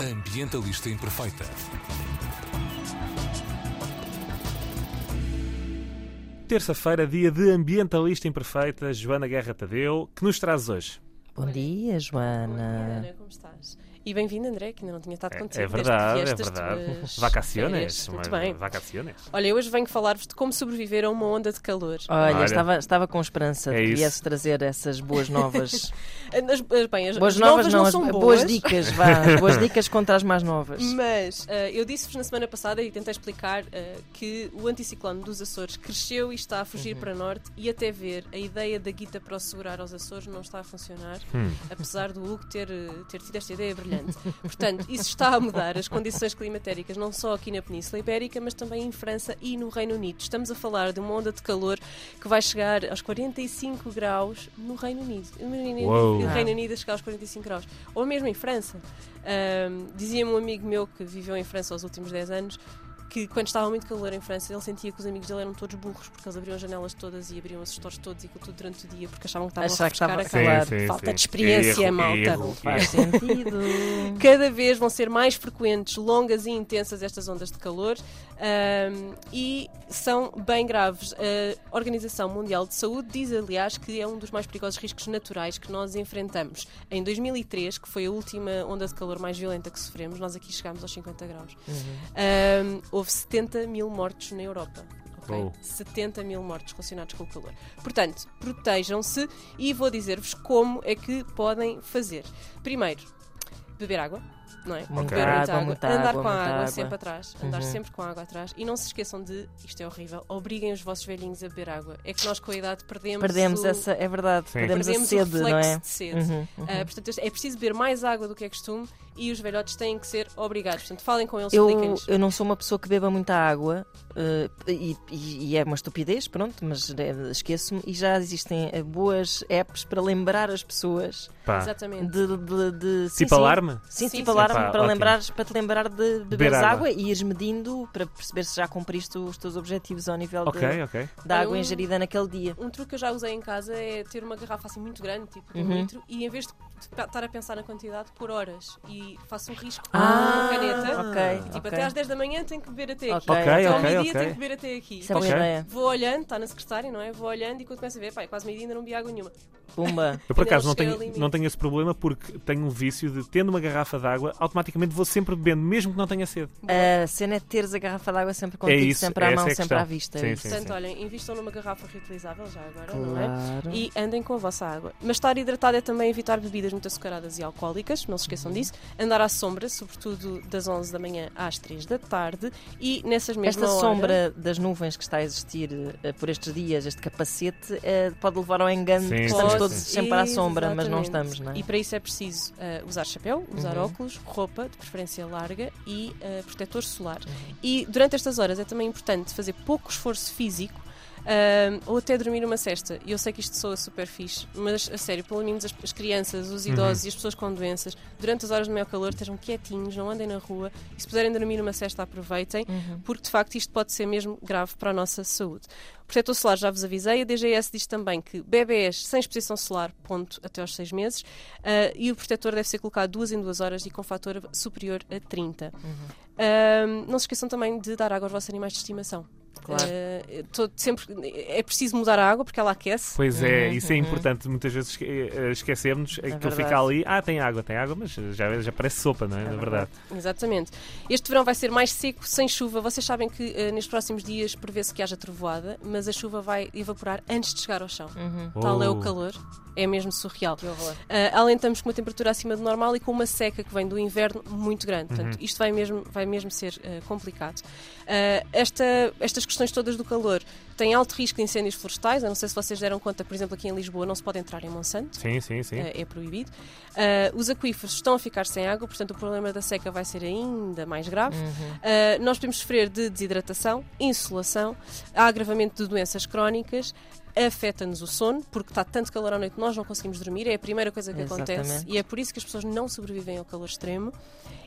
Ambientalista Imperfeita. Terça-feira, dia de Ambientalista Imperfeita, Joana Guerra Tadeu, que nos traz hoje. Bom dia, Joana. Ana, como estás? E bem-vindo, André, que ainda não tinha estado É, contigo. é verdade, é vieste das verdade. Vacaciones. Muito bem. Vacaciones. Olha, hoje venho falar-vos de como sobreviver a uma onda de calor. Olha, Olha. Estava, estava com esperança É de que isso. viesses trazer essas boas novas. As, bem, as, boas as novas, novas não, não, são boas, boas dicas, vá. boas dicas contra as mais novas. Mas eh, eu disse-vos na semana passada e tentei explicar eh, que o anticiclone dos Açores cresceu e está a fugir Uhum. para norte e até ver a ideia da guita para o segurar aos Açores não está a funcionar, Hum. apesar do Hugo ter, eh, ter tido esta ideia brilhante. Portanto, isso está a mudar as condições climatéricas, não só aqui na Península Ibérica, mas também em França e no Reino Unido. Estamos a falar de uma onda de calor que vai chegar aos 45 graus no Reino Unido. No Reino Uou. Unido, no Reino Unido a chegar aos 45 graus. Ou mesmo em França. Ahm, Dizia-me um amigo meu que viveu em França aos últimos 10 anos que quando estava muito calor em França ele sentia que os amigos dele eram todos burros porque eles abriam as janelas todas e abriam os stores todos e aquilo tudo durante o dia porque achavam que estavam Achar a que refrescar estava- a calor. Sim, sim, Falta sim. de experiência, Erro, malta. erro, Faz erro. sentido. Cada vez vão ser mais frequentes, longas e intensas estas ondas de calor ahm, e são bem graves. A Organização Mundial de Saúde diz, aliás, que é um dos mais perigosos riscos naturais que nós enfrentamos. Em 2003, que foi a última onda de calor mais violenta que sofremos, nós aqui chegámos aos 50 graus. Ahm, houve 70 mil mortos na Europa. ok? Oh. 70 mil mortos relacionados com o calor. Portanto, protejam-se e vou dizer-vos como é que podem fazer. Primeiro, beber água. Não é? Muita Beber água, muita andar água, com a água, água. sempre atrás, andar Uhum. sempre com a água atrás e não se esqueçam de, isto é horrível, obriguem os vossos velhinhos a beber água. É que nós com a idade perdemos, Perdemos o, essa, é verdade, Sim. perdemos, perdemos a sede, o reflexo não é? de sede. Uhum, uhum. Ah, portanto, é preciso beber mais água do que é costume e os velhotes têm que ser obrigados. Portanto, falem com eles, Eu, expliquem-lhes. eu não sou uma pessoa que beba muita água eh, e, e- e é uma estupidez, pronto, mas eh, esqueço-me. E já existem eh, boas apps para lembrar as pessoas Pá. Exatamente. de. de, de- sim, Tipo sim. alarme? Sim, Sim, tipo sim. Epá, para, ótimo. lembrares, para te lembrar de beberes Beber água. água. e ires medindo para perceber se já cumpriste os teus objetivos ao nível Ok, de- ok. da água um- ingerida naquele dia. Um truque que eu já usei em casa é ter uma garrafa assim muito grande, tipo de um Uhum. litro, e em vez de estar a pensar na quantidade, por horas. E faço um risco com Ah, a caneta. ok, Tipo, ok. até às 10 da manhã tenho que beber até aqui. Ok, Ok, Até ao meio-dia tenho que beber até aqui. Isso é boa ideia. Vou olhando, está na secretária, não é? Vou olhando e quando começo a ver, pá, é quase meio-dia ainda não bebi água nenhuma. Pumba. Eu por acaso não tenho, não tenho esse problema porque tenho um vício de, tendo uma garrafa de água, automaticamente vou sempre bebendo, mesmo que não tenha sede. A cena é teres a garrafa de água sempre contigo, isso, sempre à essa mão, é sempre à vista. Sim, é isso. sim. Portanto, olhem, invistam numa garrafa reutilizável já agora, não é? Claro. E andem com a vossa água. Mas estar hidratado é também evitar bebidas muito açucaradas e alcoólicas, não se esqueçam disso. Andar à sombra, sobretudo das 11 da manhã às 3 da tarde. E nessas mesmas Esta horas... sombra das nuvens que está a existir eh, por estes dias, este capacete, eh, pode levar ao engano Sim, de que sim, estamos sim. todos sempre à sombra, mas não Exatamente. estamos, não é? E para isso é preciso eh, usar chapéu, usar Uhum. óculos, roupa, de preferência larga e eh, protetor solar. Uhum. E durante estas horas é também importante fazer pouco esforço físico. Ah, ou até dormir uma cesta. E eu sei que isto soa super fixe, mas a sério, pelo menos as, as crianças, os idosos e as pessoas com doenças, durante as horas de maior calor, estejam quietinhos, não andem na rua e se puderem dormir uma cesta, aproveitem, Uhum. porque de facto isto pode ser mesmo grave para a nossa saúde. O protetor solar já vos avisei, a DGS diz também que bebés sem exposição solar, ponto, até aos 6 meses, ah, e o protetor deve ser colocado duas em duas horas e com fator superior a 30. Uhum. Ah, não se esqueçam também de dar água aos vossos animais de estimação. Claro. Tô sempre, é preciso mudar a água porque ela aquece. Pois é, Uhum, isso é uhum. importante. Muitas vezes esque- eh, esquecermos aquilo verdade. fica ali. Ah, tem água, tem água, mas já, já parece sopa, não é? Na verdade. Exatamente. Este verão vai ser mais seco, sem chuva. Vocês sabem que ah, nestes próximos dias prevê-se que haja trovoada, mas a chuva vai evaporar antes de chegar ao chão. Uhum. Tal é o Oh. calor. É mesmo surreal. Que horror. Uh, além de estamos com uma temperatura acima do normal e com uma seca que vem do inverno muito grande. Portanto, isto vai mesmo, vai mesmo ser uh, complicado. Uh, esta, estas questões todas do calor têm alto risco de incêndios florestais. Eu não sei se vocês deram conta, por exemplo, aqui em Lisboa não se pode entrar em Monsanto. Sim, sim, sim. Uh, é proibido. Uh, os aquíferos estão a ficar sem água, portanto, o problema da seca vai ser ainda mais grave. Uhum. Uh, nós podemos sofrer de desidratação, insolação, agravamento de doenças crónicas, afeta-nos o sono, porque está tanto calor à noite nós não conseguimos dormir, é a primeira coisa que acontece Exatamente. e é por isso que as pessoas não sobrevivem ao calor extremo.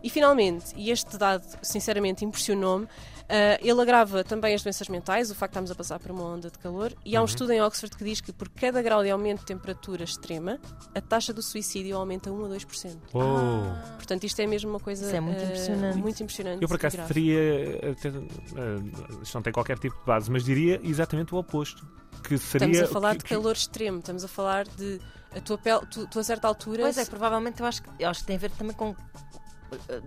E finalmente, e este dado sinceramente impressionou-me, ah, ele agrava também as doenças mentais, o facto de estarmos a passar por uma onda de calor, e há um estudo em Oxford que diz que por cada grau de aumento de temperatura extrema, a taxa do suicídio aumenta 1 a 2%. Oh. Portanto, isto é mesmo uma coisa Isso é muito ah, impressionante. muito impressionante Eu por acaso teria, até, eh, isto não tem qualquer tipo de base, mas diria exatamente o oposto. Que seria Estamos a falar que- de que- calor extremo, estamos a falar de a tua pele, tu, tu a certa altura. Pois é, provavelmente eu acho, que, eu acho que tem a ver também com. eh,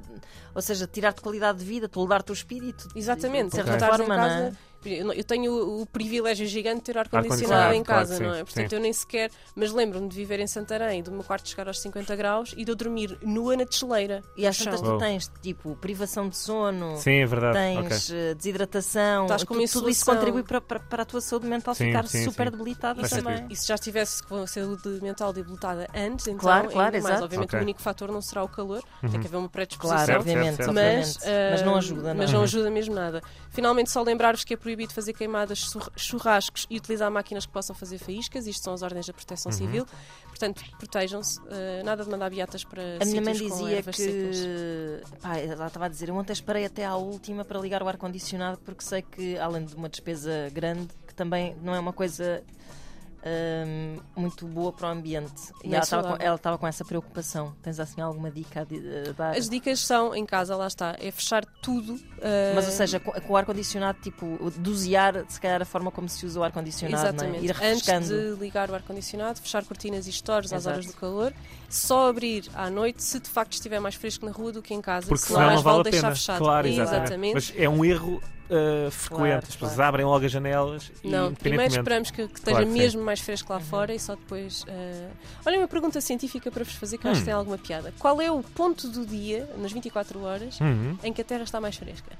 Ou seja, tirar-te qualidade de vida, toldar-te o espírito. Exatamente, de se certa em é? casa. Eu tenho o, privilégio gigante de ter ar-condicionado Ar-condicionado, em claro casa, que não sim, é? Portanto, sim. eu nem sequer. Mas lembro-me de viver em Santarém, do meu quarto chegar aos 50 graus e de eu dormir nua na desleira. E às tantas tu tens, tipo, privação de sono, Sim, é verdade. tens ok. eh, desidratação, Estás com tu- tudo isso contribui para, para, para a tua saúde mental Sim, ficar sim, super sim. debilitada Faz também. sentido. E se já estivesse com a saúde mental debilitada antes, então Claro, claro, mais. exato. Obviamente Ok. o único fator não será o calor, tem que haver uma predisposição. Claro, Certo, obviamente, certo, certo. obviamente. Mas, Mas, não ah, ajuda, não Mas é? não ajuda mesmo nada. Finalmente, só lembrar-vos que é proibido fazer queimadas, churra- churrascos e utilizar máquinas que possam fazer faíscas. Isto são as ordens da Proteção Uhum. Civil. Portanto, protejam-se. ah, nada de mandar beatas para A minha mãe dizia secas. que. Pá, ela estava a dizer: eu ontem esperei até à última para ligar o ar-condicionado porque sei que, além de uma despesa grande, que também não é uma coisa hum, muito boa para o ambiente. E é ela estava com, ela estava com essa preocupação. Tens assim alguma dica a dar? As dicas são, em casa, lá está, é fechar tudo. ah, Mas, ou seja, com, com o ar-condicionado, tipo, dosear, se calhar, a forma como se usa o ar-condicionado, não é? Exatamente. Ir Antes refrescando. de ligar o ar-condicionado, fechar cortinas e stores às horas do calor, só abrir à noite se de facto estiver mais fresco na rua do que em casa. Porque senão senão mais não vale a deixar pena. fechado. Claro, exatamente. Mas é um erro uh, frequente. Claro, As pessoas claro. abrem logo as janelas e Não, primeiro independentemente. esperamos que, que esteja Claro que sim. mesmo mais fresco lá fora e só depois. ah, Olha, uma pergunta científica para vos fazer que eu acho Hum. que tem alguma piada. Qual é o ponto do dia, nas 24 horas, Uhum. em que a Terra está mais fresca?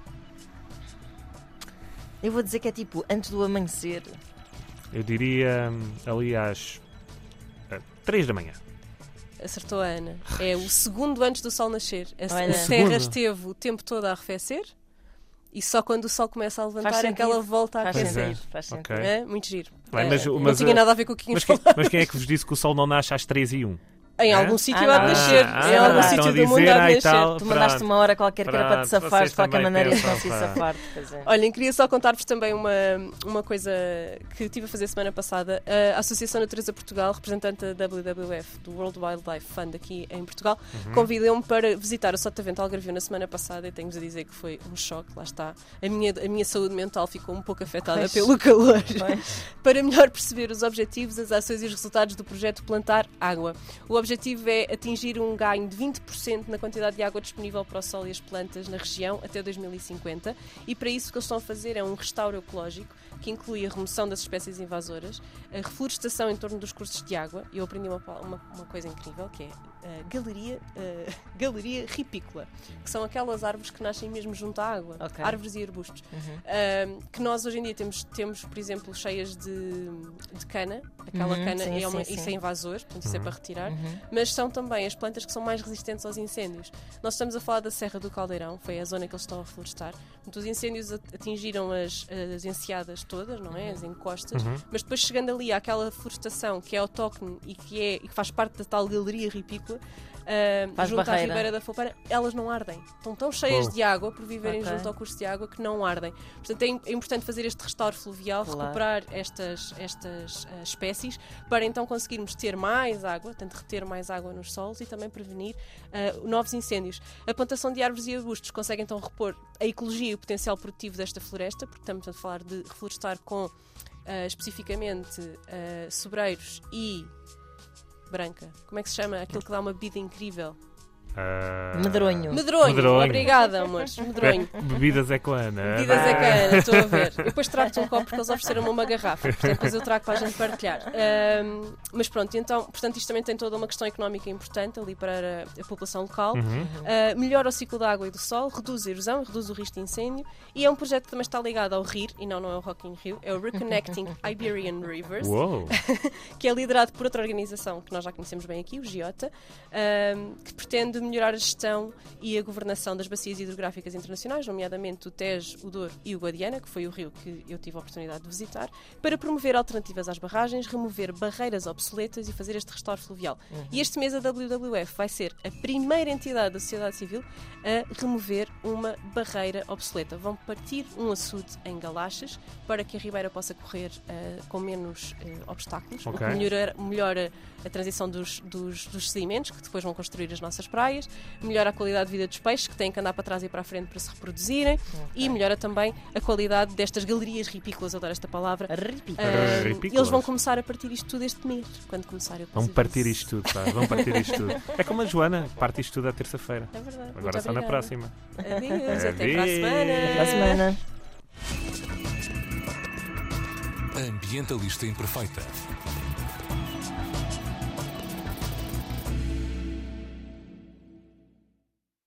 Eu vou dizer que é tipo, antes do amanhecer. Eu diria hum, ali às 3 da manhã. Acertou a Ana. É o segundo antes do Sol nascer. A, a Terra esteve o tempo todo a arrefecer e só quando o Sol começa a levantar Faz é que ela volta a Faz aquecer. é. sentido. Faz Ok. sentido. É? Muito giro. Bem, É, mas- não mas, tinha nada a ver com o que Mas quem, mas quem é que vos disse que o sol não nasce às 3 e 1? Em É? algum sítio Ah, há de nascer. ah, em algum ah, sítio do mundo há de ai, nascer. tal. Tu mandaste Pronto. uma hora qualquer que era para te safares vocês de qualquer maneira e pensam, safar-te. Pois é. Olhem, queria só contar-vos também uma, uma coisa que estive a fazer semana passada. A Associação Natureza Portugal, representante da WWF, do World Wildlife Fund aqui em Portugal, Uhum. convidou-me para visitar o Sotavento Algarvio na semana passada e tenho-vos a dizer que foi um choque, lá está. A minha, a minha saúde mental ficou um pouco afetada Pois. pelo calor. Pois. para melhor perceber os objetivos, as ações e os resultados do projeto Plantar Água. O objetivo é atingir um ganho de 20% na quantidade de água disponível para o sol e as plantas na região até 2050 e para isso o que eles estão a fazer é um restauro ecológico que inclui a remoção das espécies invasoras, a reflorestação em torno dos cursos de água. Eu aprendi uma, uma, uma coisa incrível que é a galeria, a galeria ripícola, que são aquelas árvores que nascem mesmo junto à água, Ok. árvores e arbustos. Uhum. Um, que nós hoje em dia temos, temos por exemplo, cheias de, de cana. Aquela Uhum, cana sim, é uma, sim, isso sim. é invasor, portanto isso é para retirar. Uhum. Mas são também as plantas que são mais resistentes aos incêndios. Nós estamos a falar da Serra do Caldeirão, foi a zona que eles estão a. Portanto, os incêndios at- atingiram as, as enseadas todas, não é? As encostas. Uhum. Mas depois chegando ali àquela florestação que é autóctone e que, é, e que faz parte da tal galeria ripícola, Faz junto à barreira. Ribeira da Fopeira, elas não ardem. Estão tão cheias Oh. de água por viverem Ok. junto ao curso de água que não ardem. Portanto, é, é importante fazer este restauro fluvial, Claro. recuperar estas, estas ah, espécies, para então conseguirmos ter mais água, portanto, reter mais água nos solos e também prevenir ah, novos incêndios. A plantação de árvores e arbustos consegue então repor a ecologia e o potencial produtivo desta floresta, porque estamos a falar de reflorestar com ah, especificamente ah, sobreiros e branca. Como é que se chama? Aquilo que dá uma bebida incrível. Ah, Medronho. Medronho. Medronho. Obrigada, amores. Medronho. Be- Bebidas é com a Ana. Bebidas é cana, estou a ver. Eu depois trago-te um copo porque eles ofereceram-me uma garrafa, portanto depois eu trago para a gente partilhar. Mas pronto, então, portanto, isto também tem toda uma questão económica importante ali para a, a população local. Uhum. Uh, melhora o ciclo da água e do sol, reduz a erosão, reduz o risco de incêndio e é um projeto que também está ligado ao RIR, e não, não é o Rock in Rio, é o Reconnecting Iberian Rivers, Uou! que é liderado por outra organização que nós já conhecemos bem aqui, o GIOTA, um, que pretende melhorar a gestão e a governação das bacias hidrográficas internacionais, nomeadamente o Tejo, o Douro e o Guadiana, que foi o rio que eu tive a oportunidade de visitar, para promover alternativas às barragens, remover barreiras obsoletas e fazer este restauro fluvial. Uhum. E este mês a WWF vai ser a primeira entidade da sociedade civil a remover uma barreira obsoleta. Vão partir um açude em Galaches para que a Ribeira possa correr uh, com menos uh, obstáculos, Ok. o que melhora, melhora a transição dos, dos, dos sedimentos que depois vão construir as nossas praias, melhora a qualidade de vida dos peixes que têm que andar para trás e para a frente para se reproduzirem e melhora também a qualidade destas galerias ripícolas, adoro esta palavra. Ripícolas. eles vão começar a partir isto tudo este mês, quando começar a Vão partir isto tudo, pá. Vão partir isto tudo. É como a Joana, parte isto tudo à terça-feira. É verdade. Agora Muito só na próxima. Adeus, até para a semana. Para a semana. Ambientalista Imperfeita.